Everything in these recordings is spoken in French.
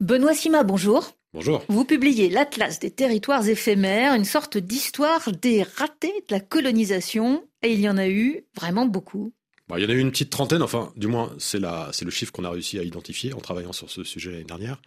Benoît Sima, bonjour. Bonjour. Vous publiez l'Atlas des territoires éphémères, une sorte d'histoire des ratés de la colonisation, et il y en a eu vraiment beaucoup. Bah, il y en a eu une petite trentaine, enfin, du moins, c'est le chiffre qu'on a réussi à identifier en travaillant sur ce sujet l'année dernière.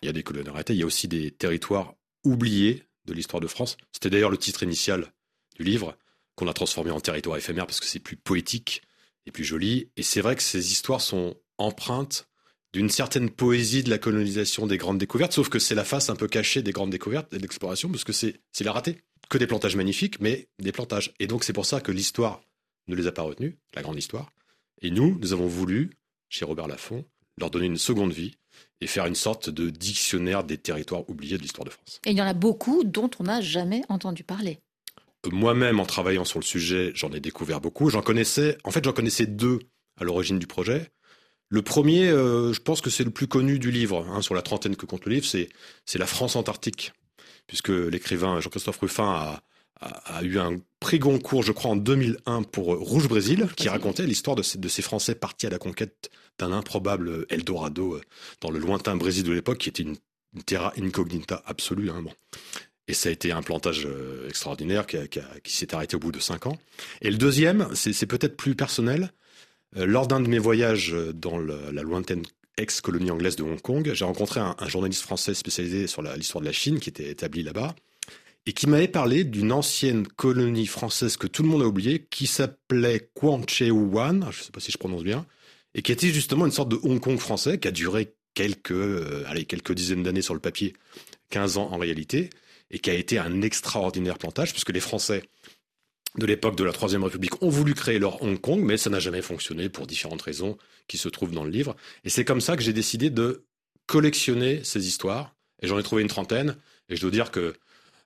Il y a des colonies arrêtées, il y a aussi des territoires oubliés de l'histoire de France. C'était d'ailleurs le titre initial du livre, qu'on a transformé en territoire éphémère parce que c'est plus poétique et plus joli. Et c'est vrai que ces histoires sont empreintes d'une certaine poésie de la colonisation des grandes découvertes, sauf que c'est la face un peu cachée des grandes découvertes et de l'exploration, parce que c'est la ratée. Que des plantages magnifiques, mais des plantages. Et donc c'est pour ça que l'histoire ne les a pas retenus, la grande histoire. Et nous, nous avons voulu, chez Robert Laffont, leur donner une seconde vie et faire une sorte de dictionnaire des territoires oubliés de l'histoire de France. Et il y en a beaucoup dont on n'a jamais entendu parler. Moi-même, en travaillant sur le sujet, j'en ai découvert beaucoup. J'en connaissais, en fait, j'en connaissais deux à l'origine du projet. Le premier, euh, je pense que c'est le plus connu du livre, hein, sur la trentaine que compte le livre, c'est, c'est la France antarctique, puisque l'écrivain Jean-Christophe Ruffin a, eu un prix Goncourt, je crois, en 2001 pour Rouge Brésil, qui racontait l'histoire de ces, Français partis à la conquête d'un improbable Eldorado euh, dans le lointain Brésil de l'époque, qui était une, terra incognita absolue. Hein, Et ça a été un plantage euh, extraordinaire qui, qui s'est arrêté au bout de cinq ans. Et le deuxième, c'est peut-être plus personnel, euh, lors d'un de mes voyages dans la lointaine ex-colonie anglaise de Hong Kong, j'ai rencontré un, journaliste français spécialisé sur l'histoire de la Chine qui était établi là-bas et qui m'avait parlé d'une ancienne colonie française que tout le monde a oubliée qui s'appelait Wan, je ne sais pas si je prononce bien, et qui était justement une sorte de Hong Kong français qui a duré quelques, euh, allez, quelques dizaines d'années sur le papier, 15 ans en réalité, et qui a été un extraordinaire plantage puisque les Français de l'époque de la Troisième République ont voulu créer leur Hong Kong, mais ça n'a jamais fonctionné pour différentes raisons qui se trouvent dans le livre. Et c'est comme ça que j'ai décidé de collectionner ces histoires. Et j'en ai trouvé une trentaine. Et je dois dire que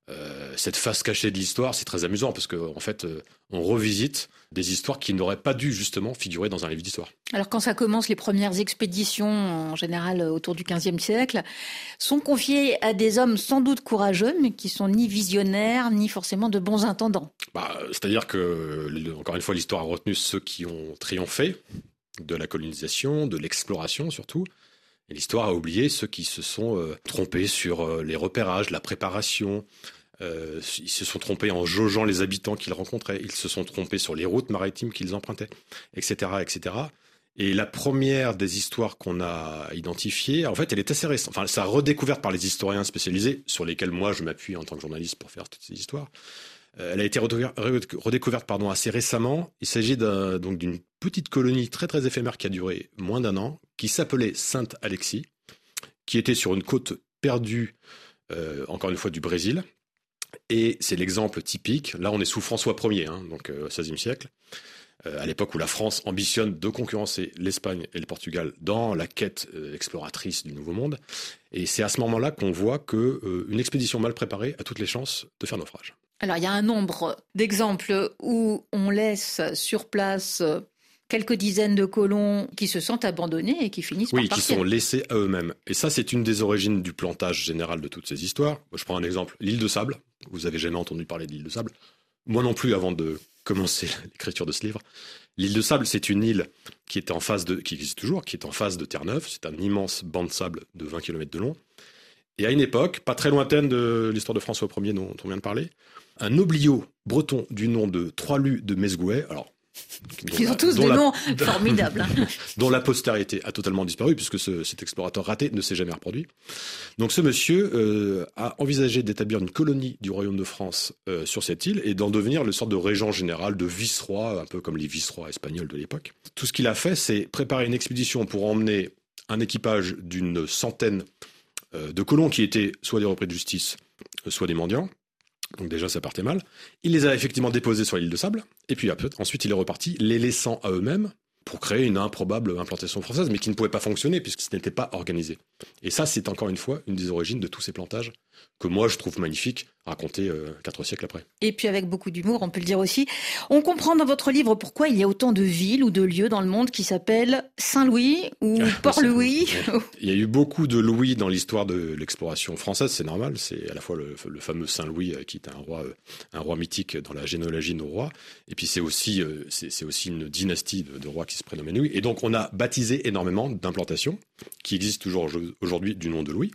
euh, cette face cachée de l'histoire, c'est très amusant parce qu'en en fait, euh, on revisite des histoires qui n'auraient pas dû justement figurer dans un livre d'histoire. Alors quand ça commence, les premières expéditions, en général autour du XVe siècle, sont confiées à des hommes sans doute courageux, mais qui sont ni visionnaires, ni forcément de bons intendants. Bah, C'est-à-dire que, encore une fois, l'histoire a retenu ceux qui ont triomphé de la colonisation, de l'exploration surtout. Et l'histoire a oublié ceux qui se sont euh, trompés sur les repérages, la préparation, euh, ils se sont trompés en jaugeant les habitants qu'ils rencontraient. Ils se sont trompés sur les routes maritimes qu'ils empruntaient, etc., etc. Et la première des histoires qu'on a identifiées, en fait, elle est assez récente. Enfin, ça redécouverte par les historiens spécialisés, sur lesquels moi je m'appuie en tant que journaliste pour faire toutes ces histoires. Euh, elle a été redécouverte, assez récemment. Il s'agit donc d'une petite colonie très très éphémère qui a duré moins d'un an, qui s'appelait Sainte-Alexis, qui était sur une côte perdue, euh, encore une fois, du Brésil, et c'est l'exemple typique. Là, on est sous François Ier, hein, donc euh, au XVIe siècle, à l'époque où la France ambitionne de concurrencer l'Espagne et le Portugal dans la quête exploratrice du Nouveau Monde. Et c'est à ce moment-là qu'on voit qu'une expédition mal préparée a toutes les chances de faire naufrage. Alors, il y a un nombre d'exemples où on laisse sur place quelques dizaines de colons qui se sentent abandonnés et qui finissent par partir. Oui, qui sont laissés à eux-mêmes. Et ça, c'est une des origines du plantage général de toutes ces histoires. Je prends un exemple, l'île de Sable. Vous avez jamais entendu parler de l'île de Sable Moi non plus, avant de commencer l'écriture de ce livre. L'île de Sable, c'est une île qui est en face de, qui existe toujours, qui est en face de Terre-Neuve. C'est un immense banc de sable de 20 km de long. Et à une époque, pas très lointaine de l'histoire de François Ier dont on vient de parler, un obliot breton du nom de Trois-Lus de Mesgouet, alors ils ont tous des noms formidables. Hein. dont la postérité a totalement disparu, puisque cet explorateur raté ne s'est jamais reproduit. Donc ce monsieur euh, a envisagé d'établir une colonie du royaume de France euh, sur cette île et d'en devenir le sorte de régent général, de vice-roi, un peu comme les vice-rois espagnols de l'époque. Tout ce qu'il a fait, c'est préparer une expédition pour emmener un équipage d'une centaine euh, de colons qui étaient soit des repris de justice, soit des mendiants, donc déjà, ça partait mal. Il les a effectivement déposés sur l'île de Sable, et puis ensuite il est reparti, les laissant à eux-mêmes pour créer une improbable implantation française, mais qui ne pouvait pas fonctionner puisque ce n'était pas organisé. Et ça, c'est encore une fois une des origines de tous ces plantages que moi je trouve magnifiques raconté euh, quatre siècles après. Et puis avec beaucoup d'humour, on peut le dire aussi. On comprend dans votre livre pourquoi il y a autant de villes ou de lieux dans le monde qui s'appellent Saint-Louis ou Port-Louis. Il y a eu beaucoup de Louis dans l'histoire de l'exploration française, c'est normal. C'est à la fois le, fameux Saint-Louis euh, qui est un roi, euh, un roi mythique dans la généalogie de nos rois, et puis c'est aussi, c'est aussi une dynastie de, rois qui qui se prénommait Louis. Et donc, on a baptisé énormément d'implantations qui existent toujours aujourd'hui du nom de Louis.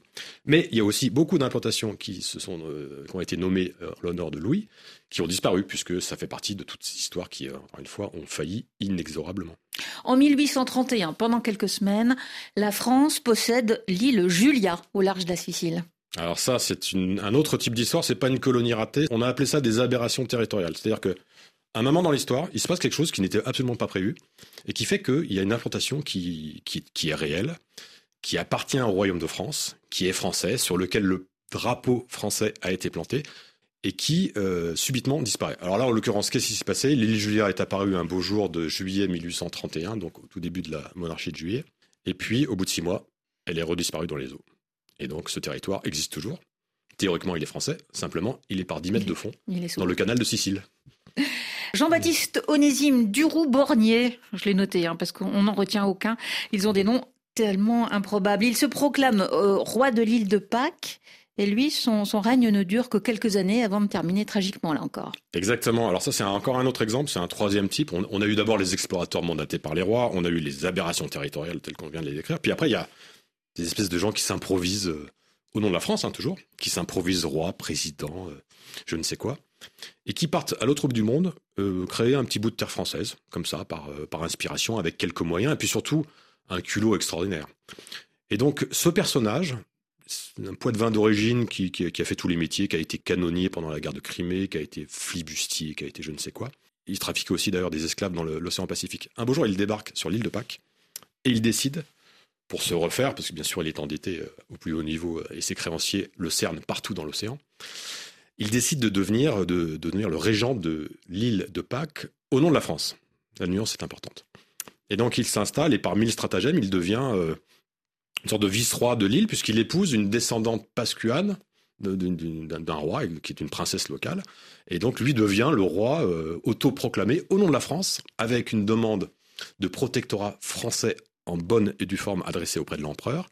Mais il y a aussi beaucoup d'implantations qui, se sont, euh, qui ont été nommées en l'honneur de Louis, qui ont disparu, puisque ça fait partie de toutes ces histoires qui, encore une fois, ont failli inexorablement. En 1831, pendant quelques semaines, la France possède l'île Julia au large de la Sicile. Alors ça, c'est un autre type d'histoire, c'est pas une colonie ratée. On a appelé ça des aberrations territoriales. C'est-à-dire que un moment dans l'histoire, il se passe quelque chose qui n'était absolument pas prévu et qui fait qu'il y a une implantation qui, qui, est réelle, qui appartient au royaume de France, qui est français, sur lequel le drapeau français a été planté et qui euh, subitement disparaît. Alors là, en l'occurrence, qu'est-ce qui s'est passé? L'île Julia est apparue un beau jour de juillet 1831, donc au tout début de la monarchie de juillet, et puis au bout de six mois, elle est redisparue dans les eaux. Et donc ce territoire existe toujours. Théoriquement, il est français. Simplement, il est par 10 mètres de fond dans le canal de Sicile. Jean-Baptiste Onésime Duroux-Bornier, je l'ai noté hein, parce qu'on n'en retient aucun. Ils ont des noms tellement improbables. Il se proclame euh, roi de l'île de Pâques. Et lui, son, règne ne dure que quelques années avant de terminer tragiquement, là encore. Exactement. Alors ça, c'est encore un autre exemple. C'est un troisième type. On, a eu d'abord les explorateurs mandatés par les rois. On a eu les aberrations territoriales telles qu'on vient de les décrire. Puis après, il y a des espèces de gens qui s'improvisent euh, au nom de la France, hein, toujours, qui s'improvisent roi, président, euh, je ne sais quoi, et qui partent à l'autre bout du monde euh, créer un petit bout de terre française, comme ça, par, par inspiration, avec quelques moyens, et puis surtout un culot extraordinaire. Et donc, ce personnage, un poids de vin d'origine qui, qui, a fait tous les métiers, qui a été canonnier pendant la guerre de Crimée, qui a été flibustier, qui a été je ne sais quoi. Il trafiquait aussi d'ailleurs des esclaves dans l'océan Pacifique. Un beau jour, il débarque sur l'île de Pâques et il décide pour se refaire, parce que bien sûr il est endetté euh, au plus haut niveau euh, et ses créanciers le cernent partout dans l'océan, il décide de devenir, de, devenir le régent de l'île de Pâques au nom de la France. La nuance est importante. Et donc il s'installe et par mille stratagèmes, il devient euh, une sorte de vice-roi de l'île, puisqu'il épouse une descendante pascuane d'un roi, qui est une princesse locale. Et donc lui devient le roi autoproclamé au nom de la France, avec une demande de protectorat français en bonne et due forme adressée auprès de l'empereur.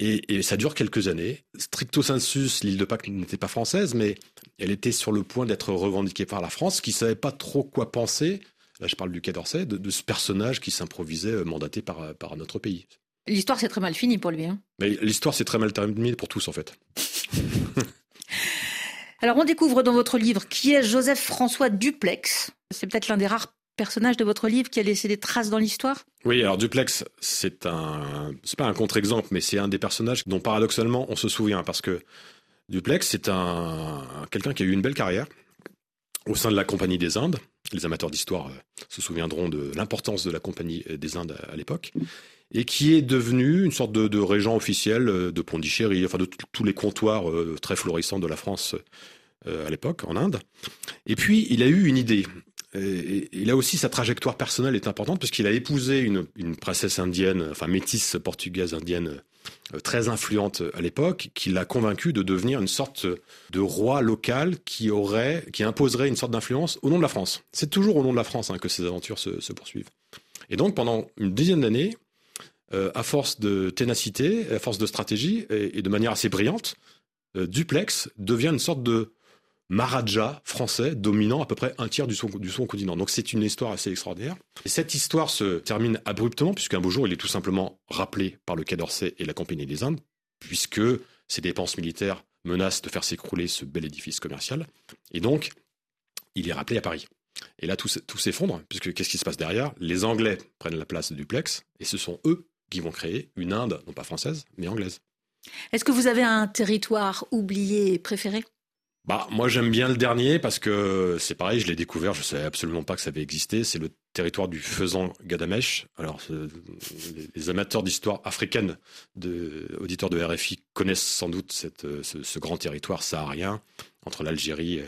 Et, ça dure quelques années. Stricto sensus, l'île de Pâques n'était pas française, mais elle était sur le point d'être revendiquée par la France, qui savait pas trop quoi penser. Là, je parle du Quai d'Orsay, de, ce personnage qui s'improvisait euh, mandaté par, par notre pays. L'histoire s'est très mal finie pour lui. Hein. l'histoire s'est très mal terminée pour tous, en fait. Alors, on découvre dans votre livre qui est Joseph François Duplex. C'est peut-être l'un des rares personnage de votre livre qui a laissé des traces dans l'histoire? Oui, alors Duplex, c'est un, c'est pas un contre-exemple, mais c'est un des personnages dont paradoxalement on se souvient parce que Duplex, c'est un quelqu'un qui a eu une belle carrière au sein de la Compagnie des Indes. Les amateurs d'histoire euh, se souviendront de l'importance de la Compagnie des Indes à l'époque et qui est devenu une sorte de, régent officiel euh, de Pondichéry, enfin de tous les comptoirs euh, très florissants de la France à l'époque en Inde. Et puis il a eu une idée. Et, là aussi, sa trajectoire personnelle est importante puisqu'il a épousé une, princesse indienne, enfin métisse portugaise indienne euh, très influente à l'époque, qui l'a convaincu de devenir une sorte de roi local qui aurait, qui imposerait une sorte d'influence au nom de la France. C'est toujours au nom de la France hein, que ces aventures se, poursuivent. Et donc, pendant une dizaine d'années, euh, à force de ténacité, à force de stratégie et, de manière assez brillante, euh, Duplex devient une sorte de Maharaja français dominant à peu près un tiers du son, du continent. Donc c'est une histoire assez extraordinaire. Et cette histoire se termine abruptement puisqu'un beau jour il est tout simplement rappelé par le Quai d'Orsay et la Compagnie des Indes puisque ses dépenses militaires menacent de faire s'écrouler ce bel édifice commercial. Et donc il est rappelé à Paris. Et là tout, tout s'effondre puisque qu'est-ce qui se passe derrière? Les Anglais prennent la place de Duplex et ce sont eux qui vont créer une Inde, non pas française, mais anglaise. Est-ce que vous avez un territoire oublié préféré? Bah, moi j'aime bien le dernier parce que c'est pareil, je l'ai découvert, je savais absolument pas que ça avait existé. C'est le territoire du faisan Gadamesh. Alors, les amateurs d'histoire africaine, de, auditeurs de RFI, connaissent sans doute ce, grand territoire saharien entre l'Algérie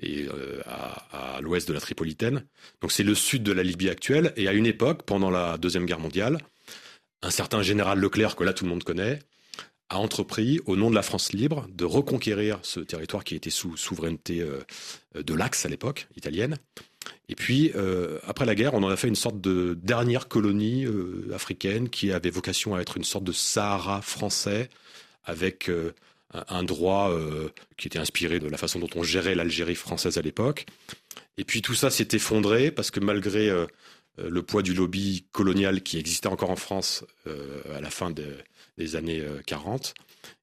et euh, à, à l'ouest de la Tripolitaine. Donc c'est le sud de la Libye actuelle. Et à une époque, pendant la deuxième guerre mondiale, un certain général Leclerc que là tout le monde connaît a entrepris, au nom de la France libre, de reconquérir ce territoire qui était sous souveraineté euh, de l'Axe à l'époque, italienne. Et puis, euh, après la guerre, on en a fait une sorte de dernière colonie euh, africaine qui avait vocation à être une sorte de Sahara français, avec un droit qui était inspiré de la façon dont on gérait l'Algérie française à l'époque. Et puis tout ça s'est effondré parce que malgré le poids du lobby colonial qui existait encore en France à la fin des années 40,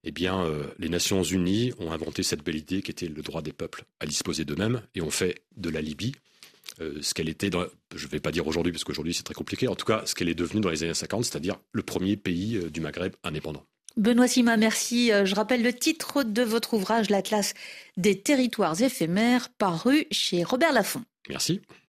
eh bien, les Nations Unies ont inventé cette belle idée qui était le droit des peuples à disposer d'eux-mêmes et ont fait de la Libye ce qu'elle était, dans, je ne vais pas dire aujourd'hui parce qu'aujourd'hui c'est très compliqué, en tout cas ce qu'elle est devenue dans les années 50, c'est-à-dire le premier pays du Maghreb indépendant. Benoît Sima, merci. Euh, je rappelle le titre de votre ouvrage, L'Atlas des territoires éphémères, paru chez Robert Laffont. Merci.